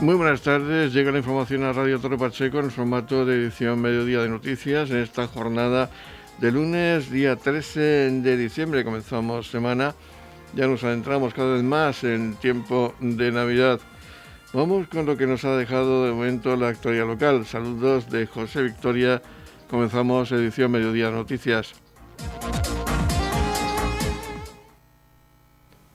Muy buenas tardes. Llega la información a Radio Torre Pacheco en el formato de edición Mediodía de Noticias en esta jornada de lunes, día 13 de diciembre. Comenzamos semana. Ya nos adentramos cada vez más en tiempo de Navidad. Vamos con lo que nos ha dejado de momento la actualidad local. Saludos de José Victoria. Comenzamos edición Mediodía de Noticias.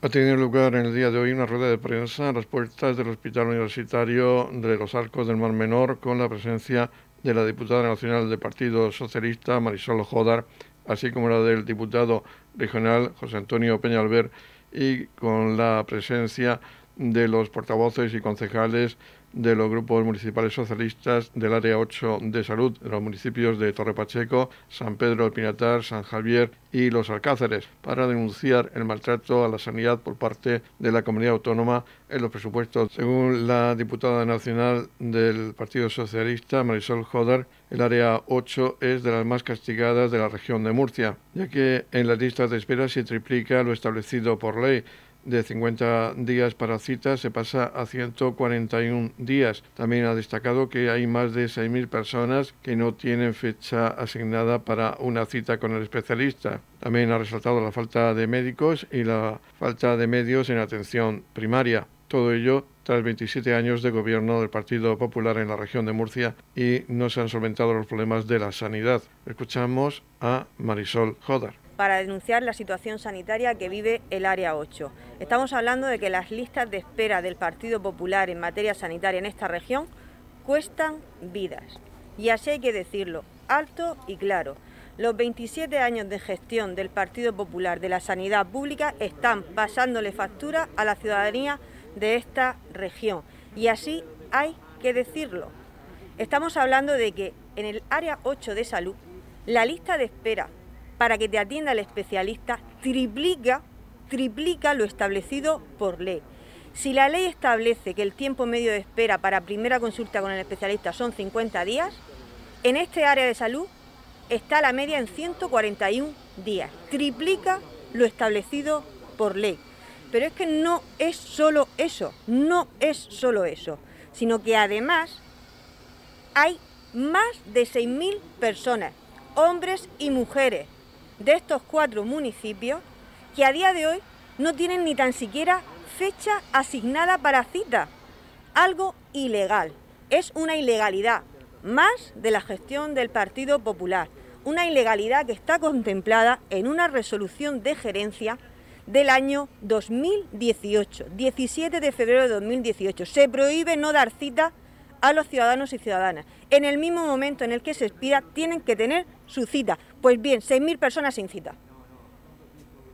Ha tenido lugar en el día de hoy una rueda de prensa a las puertas del Hospital Universitario de los Arcos del Mar Menor con la presencia de la diputada nacional del Partido Socialista Marisol Jodar, así como la del diputado regional José Antonio Peñalver y con la presencia de los portavoces y concejales de los grupos municipales socialistas del Área 8 de Salud de los municipios de Torre Pacheco, San Pedro del Pinatar, San Javier y Los Alcáceres para denunciar el maltrato a la sanidad por parte de la comunidad autónoma en los presupuestos. Según la diputada nacional del Partido Socialista, Marisol Joder, el Área 8 es de las más castigadas de la región de Murcia, ya que en las listas de espera se triplica lo establecido por ley de 50 días para citas se pasa a 141 días. También ha destacado que hay más de 6.000 personas que no tienen fecha asignada para una cita con el especialista. También ha resaltado la falta de médicos y la falta de medios en atención primaria. Todo ello tras 27 años de gobierno del Partido Popular en la región de Murcia y no se han solventado los problemas de la sanidad. Escuchamos a Marisol Jodar para denunciar la situación sanitaria que vive el Área 8. Estamos hablando de que las listas de espera del Partido Popular en materia sanitaria en esta región cuestan vidas. Y así hay que decirlo, alto y claro. Los 27 años de gestión del Partido Popular de la sanidad pública están pasándole factura a la ciudadanía de esta región. Y así hay que decirlo. Estamos hablando de que en el área 8 de salud, la lista de espera para que te atienda el especialista triplica, triplica lo establecido por ley. Si la ley establece que el tiempo medio de espera para primera consulta con el especialista son 50 días, en este área de salud está la media en 141 días. Triplica lo establecido por ley. Pero es que no es solo eso, no es solo eso, sino que además hay más de 6.000 personas, hombres y mujeres, de estos cuatro municipios que a día de hoy no tienen ni tan siquiera fecha asignada para cita. Algo ilegal. Es una ilegalidad más de la gestión del Partido Popular. Una ilegalidad que está contemplada en una resolución de gerencia del año 2018, 17 de febrero de 2018. Se prohíbe no dar cita a los ciudadanos y ciudadanas. En el mismo momento en el que se expira, tienen que tener su cita. Pues bien, 6.000 personas sin cita.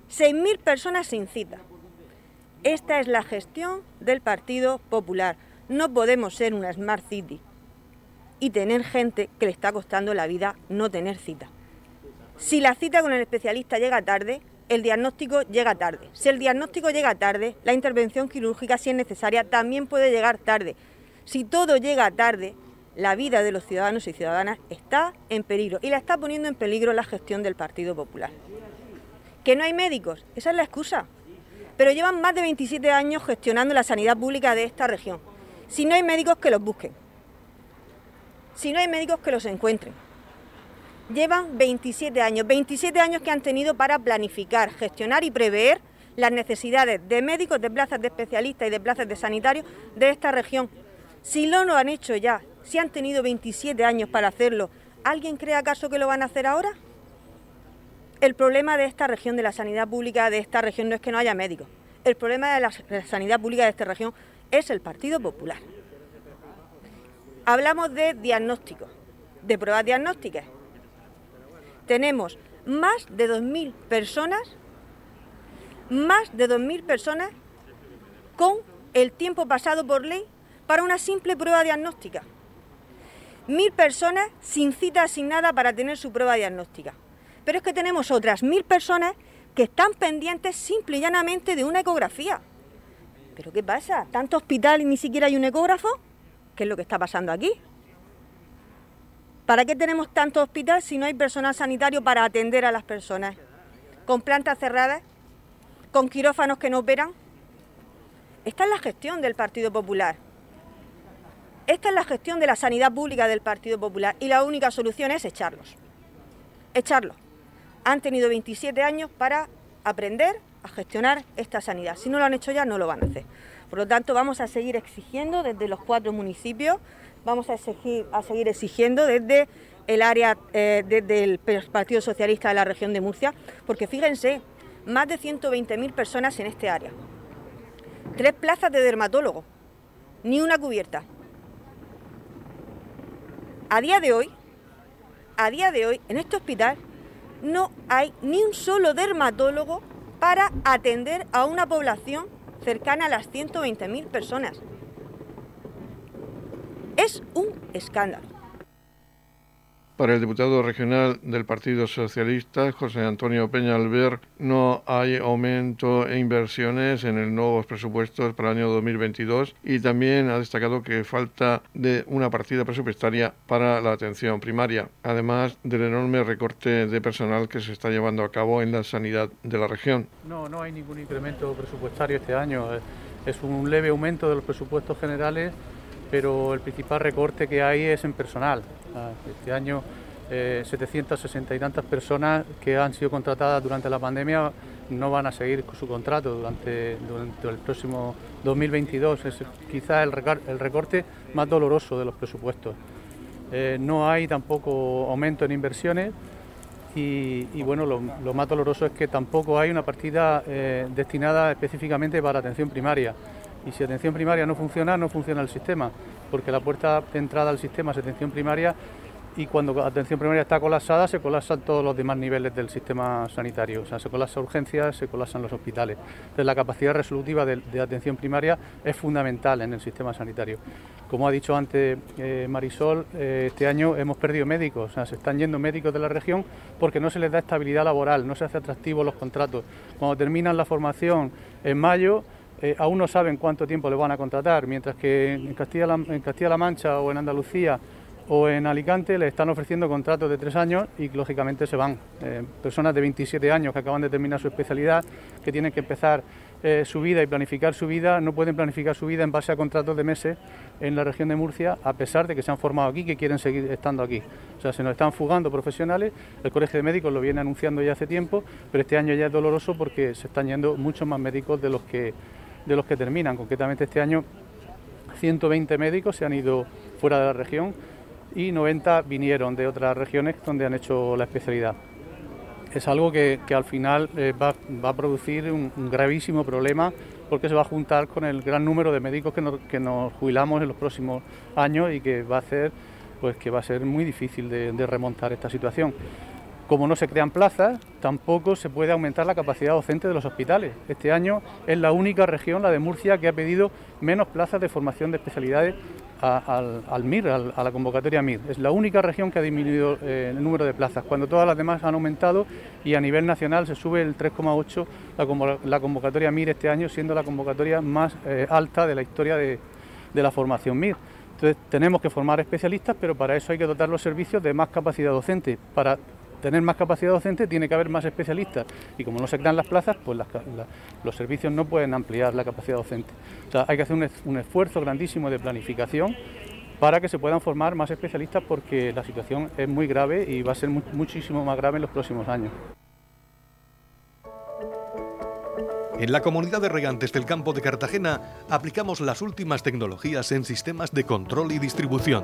6.000 personas sin cita. Esta es la gestión del Partido Popular. No podemos ser una Smart City y tener gente que le está costando la vida no tener cita. Si la cita con el especialista llega tarde, el diagnóstico llega tarde. Si el diagnóstico llega tarde, la intervención quirúrgica, si es necesaria, también puede llegar tarde. Si todo llega tarde, la vida de los ciudadanos y ciudadanas está en peligro y la está poniendo en peligro la gestión del Partido Popular. Que no hay médicos, esa es la excusa. Pero llevan más de 27 años gestionando la sanidad pública de esta región. Si no hay médicos, que los busquen. Si no hay médicos, que los encuentren. Llevan 27 años, 27 años que han tenido para planificar, gestionar y prever las necesidades de médicos, de plazas de especialistas y de plazas de sanitarios de esta región si no lo han hecho ya, si han tenido 27 años para hacerlo, ¿alguien cree acaso que lo van a hacer ahora? El problema de esta región, de la sanidad pública de esta región, no es que no haya médicos. El problema de la, sanidad pública de esta región es el Partido Popular. Hablamos de diagnóstico, de pruebas diagnósticas. Tenemos más de 2.000 personas, más de 2.000 personas con el tiempo pasado por ley para una simple prueba diagnóstica. Mil personas sin cita asignada para tener su prueba diagnóstica. Pero es que tenemos otras mil personas que están pendientes simple y llanamente de una ecografía. ¿Pero qué pasa? ¿Tanto hospital y ni siquiera hay un ecógrafo? ¿Qué es lo que está pasando aquí? ¿Para qué tenemos tanto hospital si no hay personal sanitario para atender a las personas? ¿Con plantas cerradas? ¿Con quirófanos que no operan? Esta es la gestión del Partido Popular. Esta es la gestión de la sanidad pública del Partido Popular y la única solución es echarlos. Echarlos. Han tenido 27 años para aprender a gestionar esta sanidad. Si no lo han hecho ya, no lo van a hacer. Por lo tanto, vamos a seguir exigiendo desde los cuatro municipios, vamos a, seguir exigiendo desde el área, eh, desde el Partido Socialista de la región de Murcia, porque fíjense, más de 120.000 personas en este área. Tres plazas de dermatólogo, ni una cubierta. A día de hoy, a día de hoy, en este hospital no hay ni un solo dermatólogo para atender a una población cercana a las 120.000 personas. Es un escándalo. Para el diputado regional del Partido Socialista, José Antonio Peña Alver, no hay aumento e inversiones en el nuevos presupuestos para el año 2022 y también ha destacado que falta de una partida presupuestaria para la atención primaria, además del enorme recorte de personal que se está llevando a cabo en la sanidad de la región. No, no hay ningún incremento presupuestario este año. Es un leve aumento de los presupuestos generales pero el principal recorte que hay es en personal. Este año 760 eh, y tantas personas que han sido contratadas durante la pandemia no van a seguir con su contrato durante, el próximo 2022. Es quizás el, recorte más doloroso de los presupuestos. Eh, no hay tampoco aumento en inversiones y, bueno, lo, más doloroso es que tampoco hay una partida eh, destinada específicamente para atención primaria. Y si atención primaria no funciona, no funciona el sistema, porque la puerta de entrada al sistema es atención primaria y cuando atención primaria está colapsada se colapsan todos los demás niveles del sistema sanitario, o sea, se colapsa urgencias, se colapsan los hospitales. Entonces la capacidad resolutiva de, atención primaria es fundamental en el sistema sanitario. Como ha dicho antes eh, Marisol, eh, este año hemos perdido médicos, o sea, se están yendo médicos de la región porque no se les da estabilidad laboral, no se hace atractivo los contratos. Cuando terminan la formación en mayo, eh, aún no saben cuánto tiempo le van a contratar, mientras que en Castilla-La Mancha o en Andalucía o en Alicante le están ofreciendo contratos de tres años y lógicamente se van. Eh, personas de 27 años que acaban de terminar su especialidad, que tienen que empezar eh, su vida y planificar su vida, no pueden planificar su vida en base a contratos de meses en la región de Murcia, a pesar de que se han formado aquí, que quieren seguir estando aquí. O sea, se nos están fugando profesionales, el Colegio de Médicos lo viene anunciando ya hace tiempo, pero este año ya es doloroso porque se están yendo muchos más médicos de los que de los que terminan. Concretamente este año 120 médicos se han ido fuera de la región y 90 vinieron de otras regiones donde han hecho la especialidad. Es algo que, al final eh, va, a producir un, gravísimo problema porque se va a juntar con el gran número de médicos que nos, jubilamos en los próximos años y que va a hacer pues que va a ser muy difícil de remontar esta situación. Como no se crean plazas, tampoco se puede aumentar la capacidad docente de los hospitales. Este año es la única región, la de Murcia, que ha pedido menos plazas de formación de especialidades al, MIR, a la convocatoria MIR. Es la única región que ha disminuido eh, el número de plazas, cuando todas las demás han aumentado y a nivel nacional se sube el 3,8 la, convocatoria MIR este año, siendo la convocatoria más eh, alta de la historia de, de la formación MIR. Entonces tenemos que formar especialistas, pero para eso hay que dotar los servicios de más capacidad docente, para tener más capacidad docente tiene que haber más especialistas y como no se crean las plazas, pues los servicios no pueden ampliar la capacidad docente. O sea, hay que hacer un, esfuerzo grandísimo de planificación para que se puedan formar más especialistas porque la situación es muy grave y va a ser muchísimo más grave en los próximos años. En la comunidad de regantes del campo de Cartagena aplicamos las últimas tecnologías en sistemas de control y distribución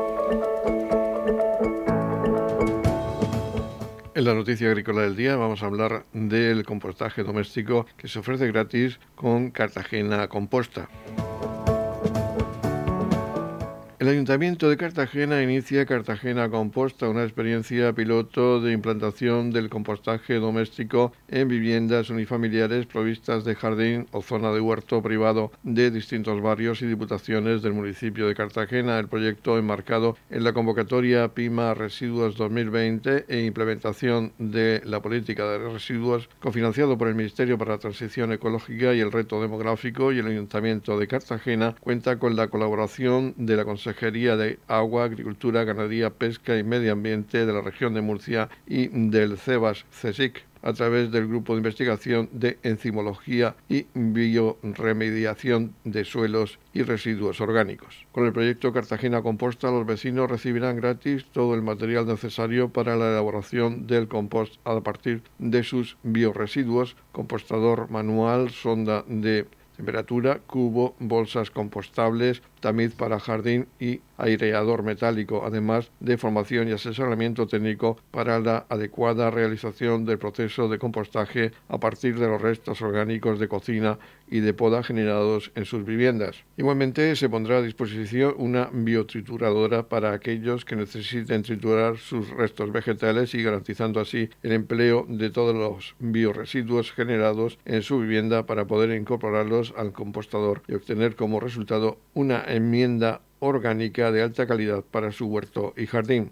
En la noticia agrícola del día vamos a hablar del compostaje doméstico que se ofrece gratis con Cartagena Composta. El Ayuntamiento de Cartagena inicia Cartagena Composta, una experiencia piloto de implantación del compostaje doméstico en viviendas unifamiliares provistas de jardín o zona de huerto privado de distintos barrios y diputaciones del municipio de Cartagena. El proyecto enmarcado en la convocatoria PIMA Residuos 2020 e implementación de la política de residuos, cofinanciado por el Ministerio para la Transición Ecológica y el Reto Demográfico y el Ayuntamiento de Cartagena, cuenta con la colaboración de la Consejería De Agua, Agricultura, Ganadería, Pesca y Medio Ambiente de la región de Murcia y del CEBAS CSIC a través del Grupo de Investigación de Enzimología y Bioremediación de Suelos y Residuos Orgánicos. Con el proyecto Cartagena Composta, los vecinos recibirán gratis todo el material necesario para la elaboración del compost a partir de sus bioresiduos, compostador manual, sonda de temperatura, cubo, bolsas compostables, tamiz para jardín y aireador metálico, además de formación y asesoramiento técnico para la adecuada realización del proceso de compostaje a partir de los restos orgánicos de cocina y de poda generados en sus viviendas. Igualmente se pondrá a disposición una biotrituradora para aquellos que necesiten triturar sus restos vegetales y garantizando así el empleo de todos los bioresiduos generados en su vivienda para poder incorporarlos al compostador y obtener como resultado una enmienda orgánica de alta calidad para su huerto y jardín.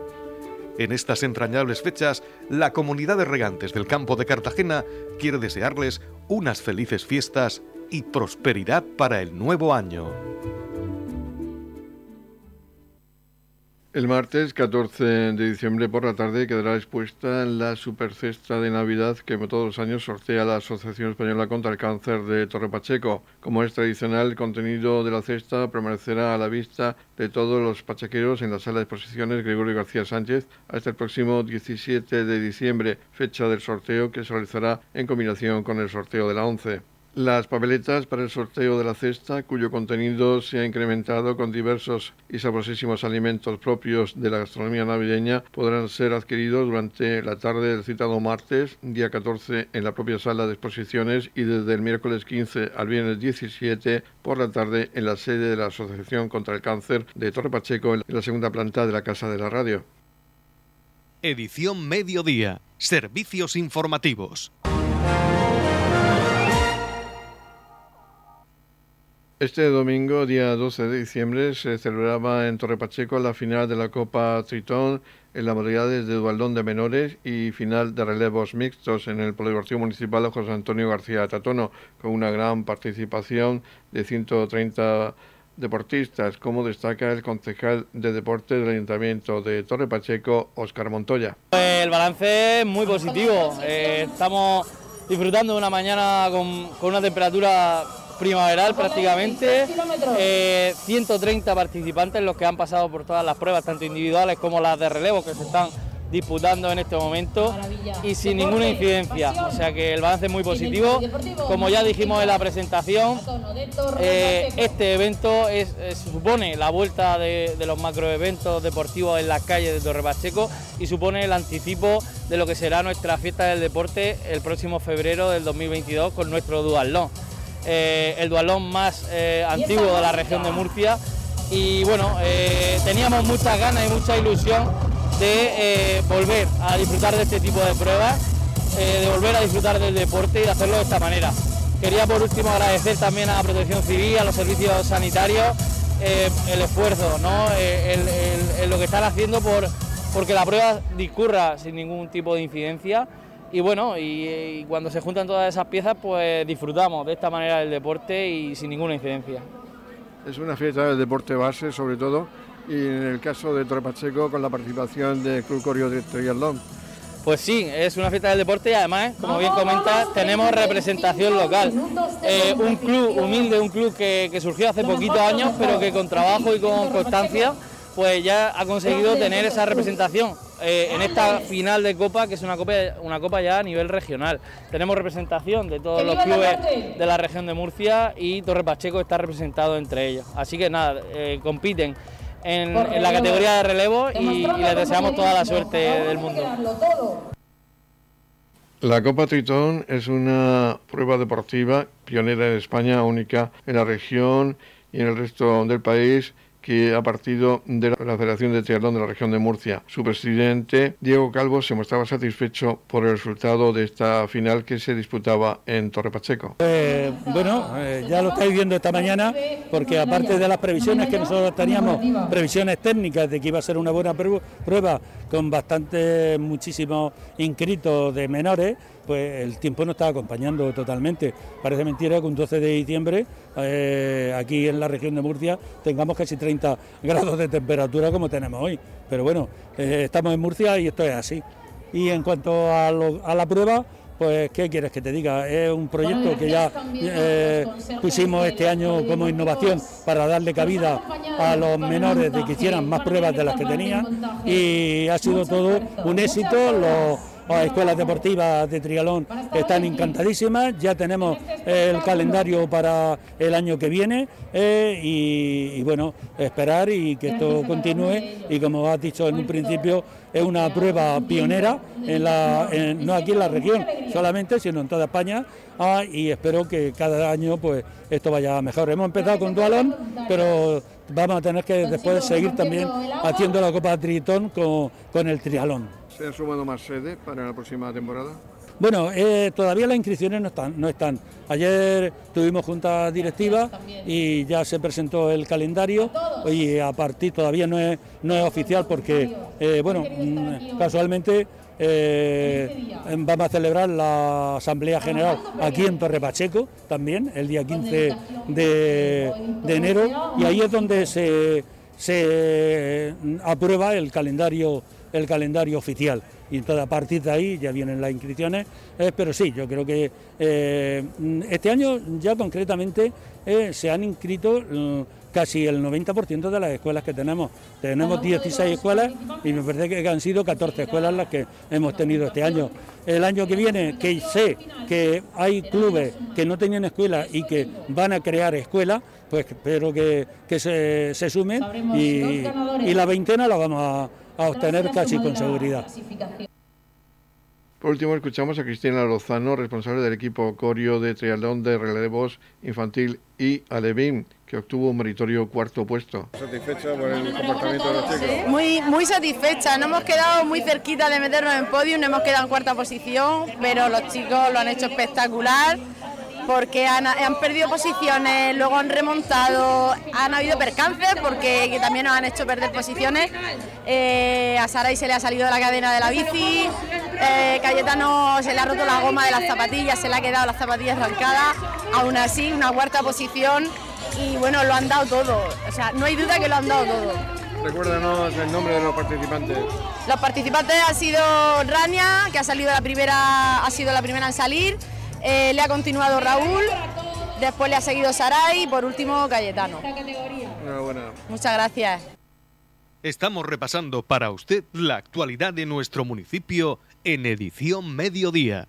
En estas entrañables fechas, la comunidad de regantes del campo de Cartagena quiere desearles unas felices fiestas y prosperidad para el nuevo año. El martes 14 de diciembre por la tarde quedará expuesta la supercesta de Navidad que todos los años sortea la Asociación Española contra el Cáncer de Torre Pacheco. Como es tradicional, el contenido de la cesta permanecerá a la vista de todos los pachequeros en la sala de exposiciones Gregorio García Sánchez hasta el próximo 17 de diciembre, fecha del sorteo que se realizará en combinación con el sorteo de la 11. Las papeletas para el sorteo de la cesta, cuyo contenido se ha incrementado con diversos y sabrosísimos alimentos propios de la gastronomía navideña, podrán ser adquiridos durante la tarde del citado martes, día 14, en la propia sala de exposiciones y desde el miércoles 15 al viernes 17 por la tarde en la sede de la Asociación contra el Cáncer de Torre Pacheco, en la segunda planta de la Casa de la Radio. Edición Mediodía. Servicios informativos. Este domingo, día 12 de diciembre, se celebraba en Torre Pacheco la final de la Copa Tritón en las modalidades de dualdón de menores y final de relevos mixtos en el Polideportivo Municipal José Antonio García Tatono, con una gran participación de 130 deportistas, como destaca el concejal de deporte del Ayuntamiento de Torre Pacheco, Óscar Montoya. El balance es muy positivo. Eh, estamos disfrutando de una mañana con una temperatura primaveral prácticamente, 130 eh, participantes los que han pasado por todas las pruebas, tanto individuales como las de relevo que se están disputando en este momento. Y sin ninguna incidencia, o sea que el balance es muy positivo. Como ya dijimos en la presentación, eh, este evento es, supone la vuelta de, de los macroeventos deportivos en las calles de Torre Pacheco y supone el anticipo de lo que será nuestra fiesta del deporte el próximo febrero del 2022 con nuestro dualón. Eh, el dualón más eh, antiguo de la región de Murcia. Y bueno, eh, teníamos muchas ganas y mucha ilusión de volver a disfrutar de este tipo de pruebas, de volver a disfrutar del deporte y de hacerlo de esta manera. Quería por último agradecer también a Protección Civil, a los servicios sanitarios, el esfuerzo, ¿no? lo que están haciendo por porque la prueba discurra sin ningún tipo de incidencia y bueno, y, cuando se juntan todas esas piezas, pues disfrutamos de esta manera del deporte y sin ninguna incidencia. Es una fiesta del deporte base, sobre todo, y en el caso de Torre Pacheco, con la participación del Club Corio de Triatlón. Pues sí, es una fiesta del deporte y además, como bien comentas, tenemos representación local. Eh, un club humilde, un club que, que surgió hace poquitos años, pero que con trabajo y con constancia pues ya ha conseguido tener esa representación eh, en esta final de Copa, que es una copa, una copa ya a nivel regional. Tenemos representación de todos los clubes de la región de Murcia y Torre Pacheco está representado entre ellos. Así que nada, eh, compiten en, la categoría de relevo y, y les deseamos toda la suerte del mundo. La Copa Tritón es una prueba deportiva pionera en España, única en la región y en el resto del país que ha partido de la Federación de Triatlón de la región de Murcia. Su presidente, Diego Calvo, se mostraba satisfecho por el resultado de esta final que se disputaba en Torre Pacheco. Eh, bueno, eh, ya lo estáis viendo esta mañana, porque aparte de las previsiones que nosotros teníamos, previsiones técnicas de que iba a ser una buena prueba con bastante, muchísimos inscritos de menores, pues el tiempo no está acompañando totalmente. Parece mentira que un 12 de diciembre, eh, aquí en la región de Murcia, tengamos casi 30 grados de temperatura como tenemos hoy. Pero bueno, eh, estamos en Murcia y esto es así. Y en cuanto a, la prueba, pues ¿qué quieres que te diga? Es un proyecto que ya eh, pusimos este año como innovación para darle cabida a los menores de que hicieran más pruebas de las que tenían y ha sido todo un éxito. Los, las escuelas deportivas de trialón están encantadísimas, ya tenemos el calendario para el año que viene eh, y, bueno, esperar y que esto continúe y como has dicho en un principio es una prueba pionera, en la, no aquí en la región solamente, sino en toda España ah, y espero que cada año pues esto vaya mejor. Hemos empezado con dualón, pero vamos a tener que después seguir también haciendo la Copa Tritón con, con el trialón. ¿Se han sumado más sedes para la próxima temporada? Bueno, eh, todavía las inscripciones no están, no están. Ayer tuvimos junta directiva y ya se presentó el calendario. Y a partir todavía no es, no es oficial porque, eh, bueno, mm, casualmente eh, vamos a celebrar la Asamblea General aquí en Torre Pacheco también, el día 15 de, de enero, y ahí es donde se, se aprueba el calendario el calendario oficial. Y entonces a partir de ahí ya vienen las inscripciones, eh, pero sí, yo creo que eh, este año ya concretamente eh, se han inscrito mm, casi el 90% de las escuelas que tenemos. Tenemos 16 escuelas y me parece que han sido 14 escuelas las que hemos tenido este año. El año que viene, que sé que hay clubes que no tenían escuela y que van a crear escuelas, pues espero que, se, se, sumen y, y la veintena la vamos a a obtener casi con seguridad. Por último, escuchamos a Cristina Lozano, responsable del equipo Corio de Triatlón de Relevos Infantil y Alevín, que obtuvo un meritorio cuarto puesto. ¿Satisfecha por el comportamiento de los chicos? Muy, muy satisfecha. No hemos quedado muy cerquita de meternos en podio, no hemos quedado en cuarta posición, pero los chicos lo han hecho espectacular porque han, perdido posiciones, luego han remontado, han habido percances porque también nos han hecho perder posiciones. Eh, a Saray se le ha salido de la cadena de la bici, eh, Cayetano se le ha roto la goma de las zapatillas, se le ha quedado las zapatillas arrancadas, aún así una cuarta posición y bueno, lo han dado todo, o sea, no hay duda que lo han dado todo. Recuérdanos el nombre de los participantes. Los participantes ha sido Rania, que ha salido la primera, ha sido la primera en salir. Eh, le ha continuado Raúl, después le ha seguido Saray y por último Cayetano. Muchas gracias. Estamos repasando para usted la actualidad de nuestro municipio en edición mediodía.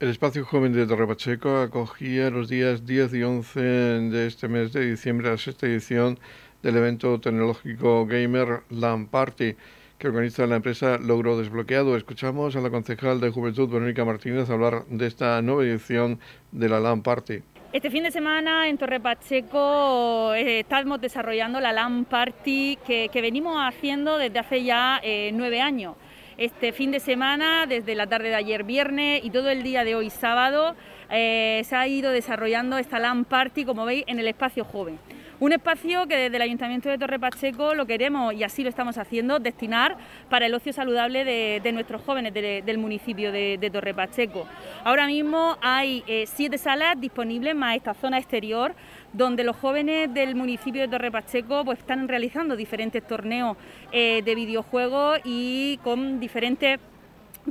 El espacio joven de Torre Pacheco acogía los días 10 y 11 de este mes de diciembre la sexta edición del evento tecnológico gamer LAN Party que organiza la empresa Logro Desbloqueado. Escuchamos a la concejal de Juventud, Verónica Martínez, hablar de esta nueva edición de la LAN Party. Este fin de semana en Torre Pacheco eh, estamos desarrollando la LAN Party que, venimos haciendo desde hace ya eh, nueve años. Este fin de semana, desde la tarde de ayer viernes y todo el día de hoy sábado, eh, se ha ido desarrollando esta LAN Party, como veis, en el espacio joven. Un espacio que desde el Ayuntamiento de Torre Pacheco lo queremos, y así lo estamos haciendo, destinar para el ocio saludable de, nuestros jóvenes del municipio de, Torre Pacheco. Ahora mismo hay eh, siete salas disponibles más esta zona exterior donde los jóvenes del municipio de Torre Pacheco pues, están realizando diferentes torneos eh, de videojuegos y con diferentes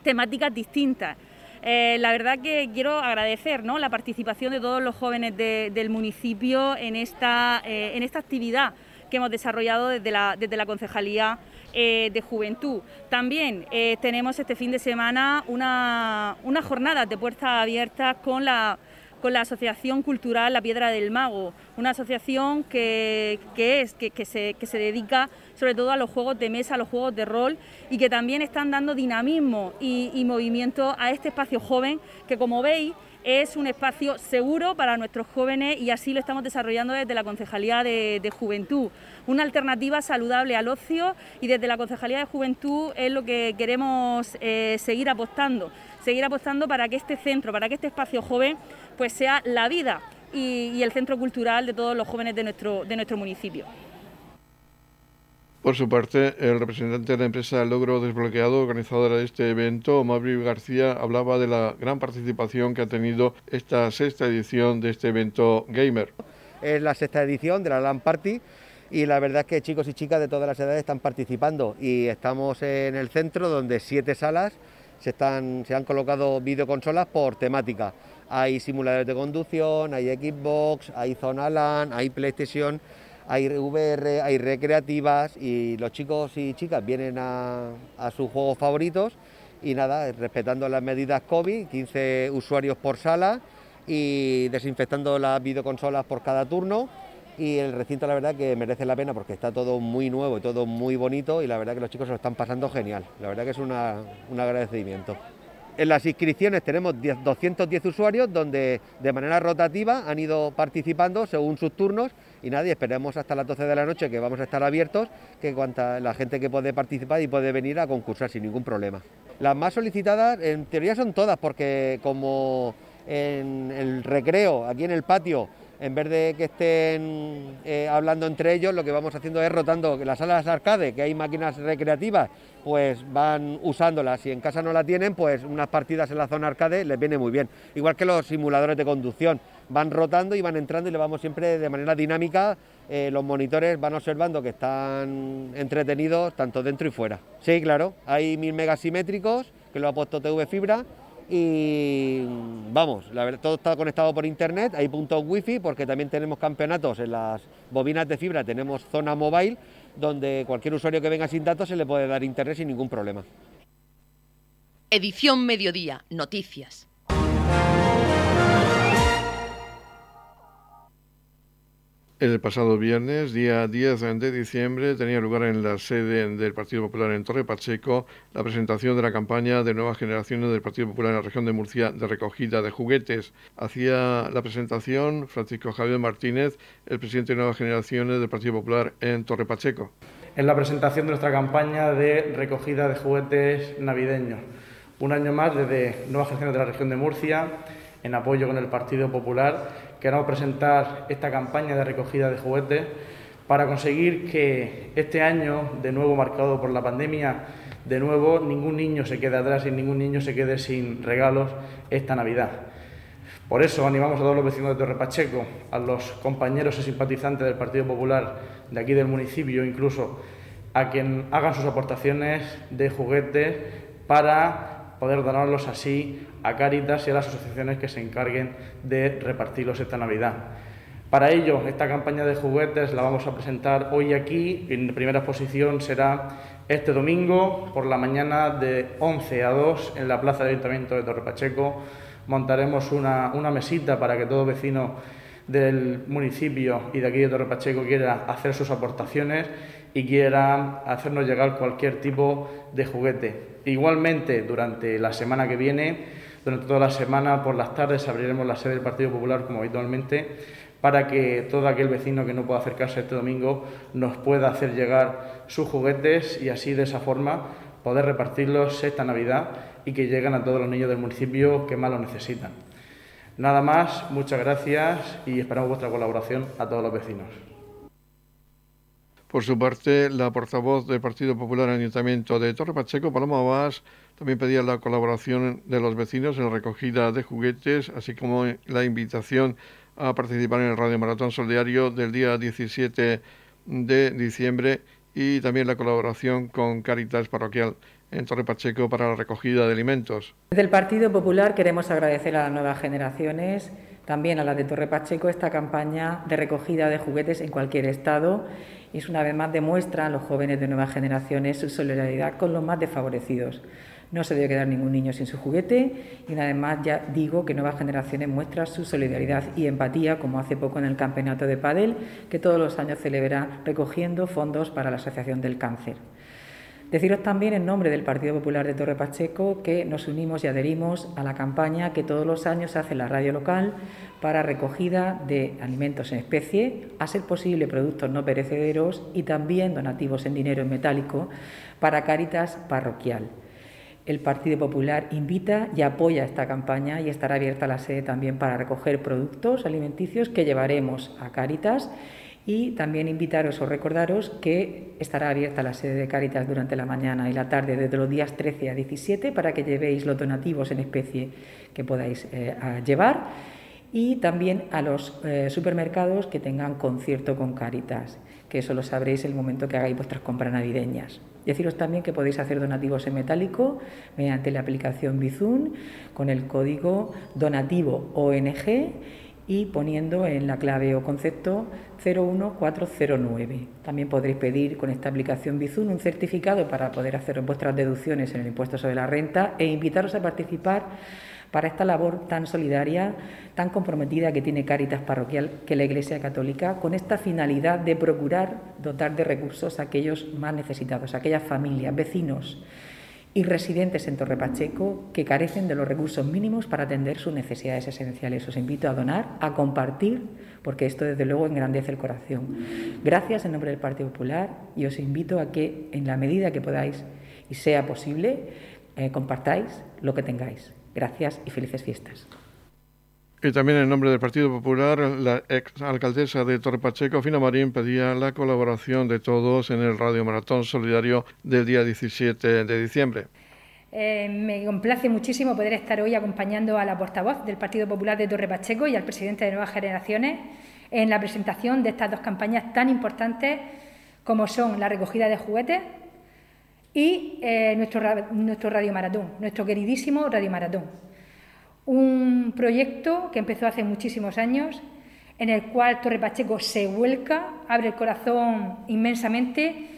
temáticas distintas. Eh, la verdad que quiero agradecer la participación de todos los jóvenes del municipio en esta, eh, en esta actividad que hemos desarrollado desde la, desde la Concejalía eh, de Juventud. También tenemos este fin de semana una, una jornada de puertas abiertas con la con la Asociación Cultural La Piedra del Mago, una asociación que, es, que, se, que se dedica sobre todo a los juegos de mesa, a los juegos de rol y que también están dando dinamismo y, movimiento a este espacio joven que como veis es un espacio seguro para nuestros jóvenes y así lo estamos desarrollando desde la Concejalía de, Juventud. Una alternativa saludable al ocio y desde la Concejalía de Juventud es lo que queremos eh, seguir apostando seguir apostando para que este centro, para que este espacio joven, pues sea la vida y, el centro cultural de todos los jóvenes de nuestro, de nuestro municipio. Por su parte, el representante de la empresa Logro Desbloqueado, organizadora de este evento, Mauri García, hablaba de la gran participación que ha tenido esta sexta edición de este evento gamer. Es la sexta edición de la LAN Party y la verdad es que chicos y chicas de todas las edades están participando y estamos en el centro donde siete salas se, están, se han colocado videoconsolas por temática. Hay simuladores de conducción, hay Xbox, hay Zona LAN, hay PlayStation, hay VR, hay recreativas y los chicos y chicas vienen a, a sus juegos favoritos y nada, respetando las medidas COVID, 15 usuarios por sala y desinfectando las videoconsolas por cada turno y el recinto la verdad que merece la pena porque está todo muy nuevo y todo muy bonito y la verdad que los chicos se lo están pasando genial, la verdad que es un agradecimiento. En las inscripciones tenemos 210 usuarios donde de manera rotativa han ido participando según sus turnos y nadie, esperemos hasta las 12 de la noche que vamos a estar abiertos, que cuanta la gente que puede participar y puede venir a concursar sin ningún problema. Las más solicitadas en teoría son todas porque como en el recreo, aquí en el patio, en vez de que estén eh, hablando entre ellos, lo que vamos haciendo es rotando las salas arcade, que hay máquinas recreativas, pues van usándolas. Si en casa no la tienen, pues unas partidas en la zona arcade les viene muy bien. Igual que los simuladores de conducción, van rotando y van entrando y le vamos siempre de manera dinámica. Eh, los monitores van observando que están entretenidos tanto dentro y fuera. Sí, claro, hay mil megasimétricos que lo ha puesto TV Fibra y vamos, todo está conectado por internet, hay puntos wifi porque también tenemos campeonatos en las bobinas de fibra, tenemos zona mobile donde cualquier usuario que venga sin datos se le puede dar internet sin ningún problema. Edición Mediodía, Noticias. El pasado viernes, día 10 de diciembre, tenía lugar en la sede del Partido Popular en Torre Pacheco la presentación de la campaña de nuevas generaciones del Partido Popular en la región de Murcia de recogida de juguetes. Hacía la presentación Francisco Javier Martínez, el presidente de Nuevas Generaciones del Partido Popular en Torre Pacheco. En la presentación de nuestra campaña de recogida de juguetes navideños. Un año más desde Nuevas Generaciones de la región de Murcia, en apoyo con el Partido Popular queremos presentar esta campaña de recogida de juguetes para conseguir que este año, de nuevo marcado por la pandemia, de nuevo ningún niño se quede atrás y ningún niño se quede sin regalos esta Navidad. Por eso animamos a todos los vecinos de Torre Pacheco, a los compañeros y simpatizantes del Partido Popular de aquí del municipio incluso, a que hagan sus aportaciones de juguetes para poder donarlos así a Cáritas y a las asociaciones que se encarguen de repartirlos esta Navidad. Para ello, esta campaña de juguetes la vamos a presentar hoy aquí. En primera exposición será este domingo por la mañana de 11 a 2 en la Plaza del Ayuntamiento de Torre Pacheco. Montaremos una, una mesita para que todo vecino del municipio y de aquí de Torre Pacheco quiera hacer sus aportaciones y quiera hacernos llegar cualquier tipo de juguete. Igualmente, durante la semana que viene, durante toda la semana, por las tardes, abriremos la sede del Partido Popular como habitualmente, para que todo aquel vecino que no pueda acercarse este domingo nos pueda hacer llegar sus juguetes y así de esa forma poder repartirlos esta Navidad y que lleguen a todos los niños del municipio que más lo necesitan. Nada más, muchas gracias y esperamos vuestra colaboración a todos los vecinos. Por su parte, la portavoz del Partido Popular en el Ayuntamiento de Torre Pacheco, Paloma Abás, también pedía la colaboración de los vecinos en la recogida de juguetes, así como la invitación a participar en el Radio Maratón Solidario del día 17 de diciembre y también la colaboración con Caritas Parroquial en Torre Pacheco para la recogida de alimentos. Desde el Partido Popular queremos agradecer a las nuevas generaciones, también a las de Torre Pacheco, esta campaña de recogida de juguetes en cualquier estado y es una vez más demuestra a los jóvenes de nuevas generaciones su solidaridad con los más desfavorecidos. No se debe quedar ningún niño sin su juguete y además ya digo que Nuevas Generaciones muestra su solidaridad y empatía, como hace poco en el Campeonato de Padel, que todos los años celebra recogiendo fondos para la Asociación del Cáncer. Deciros también en nombre del Partido Popular de Torre Pacheco que nos unimos y adherimos a la campaña que todos los años hace la radio local para recogida de alimentos en especie, a ser posible productos no perecederos y también donativos en dinero en metálico para Cáritas Parroquial. El Partido Popular invita y apoya esta campaña y estará abierta la sede también para recoger productos alimenticios que llevaremos a Cáritas y también invitaros o recordaros que estará abierta la sede de Cáritas durante la mañana y la tarde desde los días 13 a 17 para que llevéis los donativos en especie que podáis eh, llevar y también a los eh, supermercados que tengan concierto con Cáritas, que eso lo sabréis el momento que hagáis vuestras compras navideñas. Deciros también que podéis hacer donativos en metálico mediante la aplicación Bizun con el código donativo ONG y poniendo en la clave o concepto 01409. También podréis pedir con esta aplicación Bizun un certificado para poder hacer vuestras deducciones en el impuesto sobre la renta e invitaros a participar para esta labor tan solidaria, tan comprometida que tiene Cáritas Parroquial, que la Iglesia Católica, con esta finalidad de procurar dotar de recursos a aquellos más necesitados, a aquellas familias, vecinos y residentes en Torre Pacheco que carecen de los recursos mínimos para atender sus necesidades esenciales. Os invito a donar, a compartir, porque esto desde luego engrandece el corazón. Gracias en nombre del Partido Popular y os invito a que en la medida que podáis y sea posible, eh, compartáis lo que tengáis. Gracias y felices fiestas. Y también en nombre del Partido Popular, la ex alcaldesa de Torre Pacheco, Fina Marín, pedía la colaboración de todos en el Radio Maratón Solidario del día 17 de diciembre. Eh, me complace muchísimo poder estar hoy acompañando a la portavoz del Partido Popular de Torre Pacheco y al presidente de Nuevas Generaciones en la presentación de estas dos campañas tan importantes como son la recogida de juguetes y eh, nuestro, nuestro Radio Maratón, nuestro queridísimo Radio Maratón un proyecto que empezó hace muchísimos años, en el cual Torre Pacheco se vuelca, abre el corazón inmensamente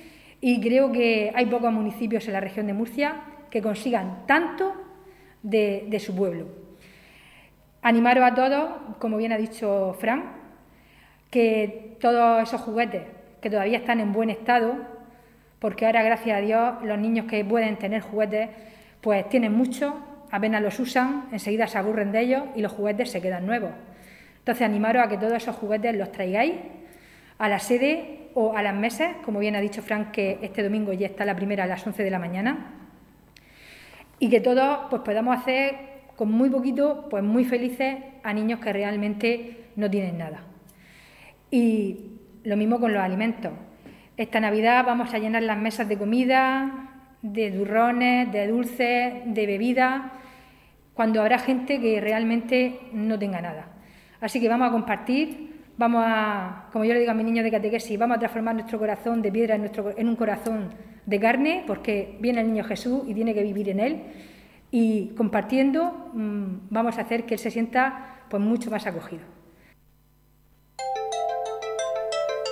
y creo que hay pocos municipios en la región de Murcia que consigan tanto de, su pueblo. Animaros a todos, como bien ha dicho Fran, que todos esos juguetes que todavía están en buen estado, porque ahora, gracias a Dios, los niños que pueden tener juguetes, pues tienen mucho apenas los usan, enseguida se aburren de ellos y los juguetes se quedan nuevos. Entonces, animaros a que todos esos juguetes los traigáis a la sede o a las mesas, como bien ha dicho Frank, que este domingo ya está la primera a las 11 de la mañana, y que todos pues, podamos hacer con muy poquito, pues muy felices a niños que realmente no tienen nada. Y lo mismo con los alimentos. Esta Navidad vamos a llenar las mesas de comida, de durrones, de dulces, de bebidas, cuando habrá gente que realmente no tenga nada. Así que vamos a compartir, vamos a, como yo le digo a mis niños de catequesis, vamos a transformar nuestro corazón de piedra en, nuestro, en un corazón de carne, porque viene el niño Jesús y tiene que vivir en él. Y compartiendo mm, vamos a hacer que él se sienta pues, mucho más acogido.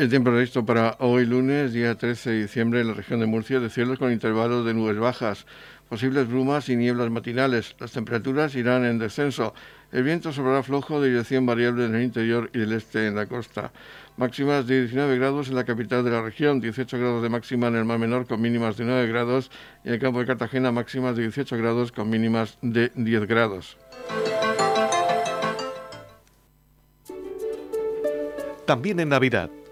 El tiempo previsto para hoy lunes, día 13 de diciembre, en la región de Murcia, de cielos con intervalos de nubes bajas, posibles brumas y nieblas matinales. Las temperaturas irán en descenso. El viento soplará flojo de dirección variable en el interior y del este en la costa. Máximas de 19 grados en la capital de la región, 18 grados de máxima en el mar menor con mínimas de 9 grados y en el campo de Cartagena máximas de 18 grados con mínimas de 10 grados. También en Navidad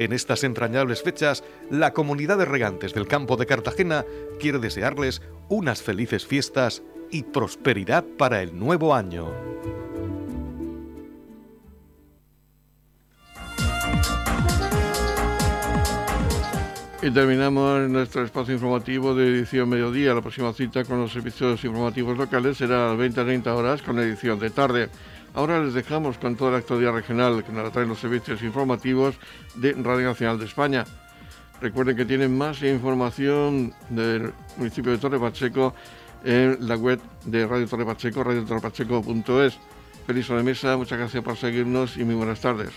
En estas entrañables fechas, la comunidad de regantes del campo de Cartagena quiere desearles unas felices fiestas y prosperidad para el nuevo año. Y terminamos nuestro espacio informativo de edición mediodía. La próxima cita con los servicios informativos locales será a las 20-30 horas con edición de tarde. Ahora les dejamos con toda la actualidad regional que nos traen los servicios informativos de Radio Nacional de España. Recuerden que tienen más información del municipio de Torre Pacheco en la web de Radio Torre Pacheco, radiotorrepacheco.es. Feliz mesa, muchas gracias por seguirnos y muy buenas tardes.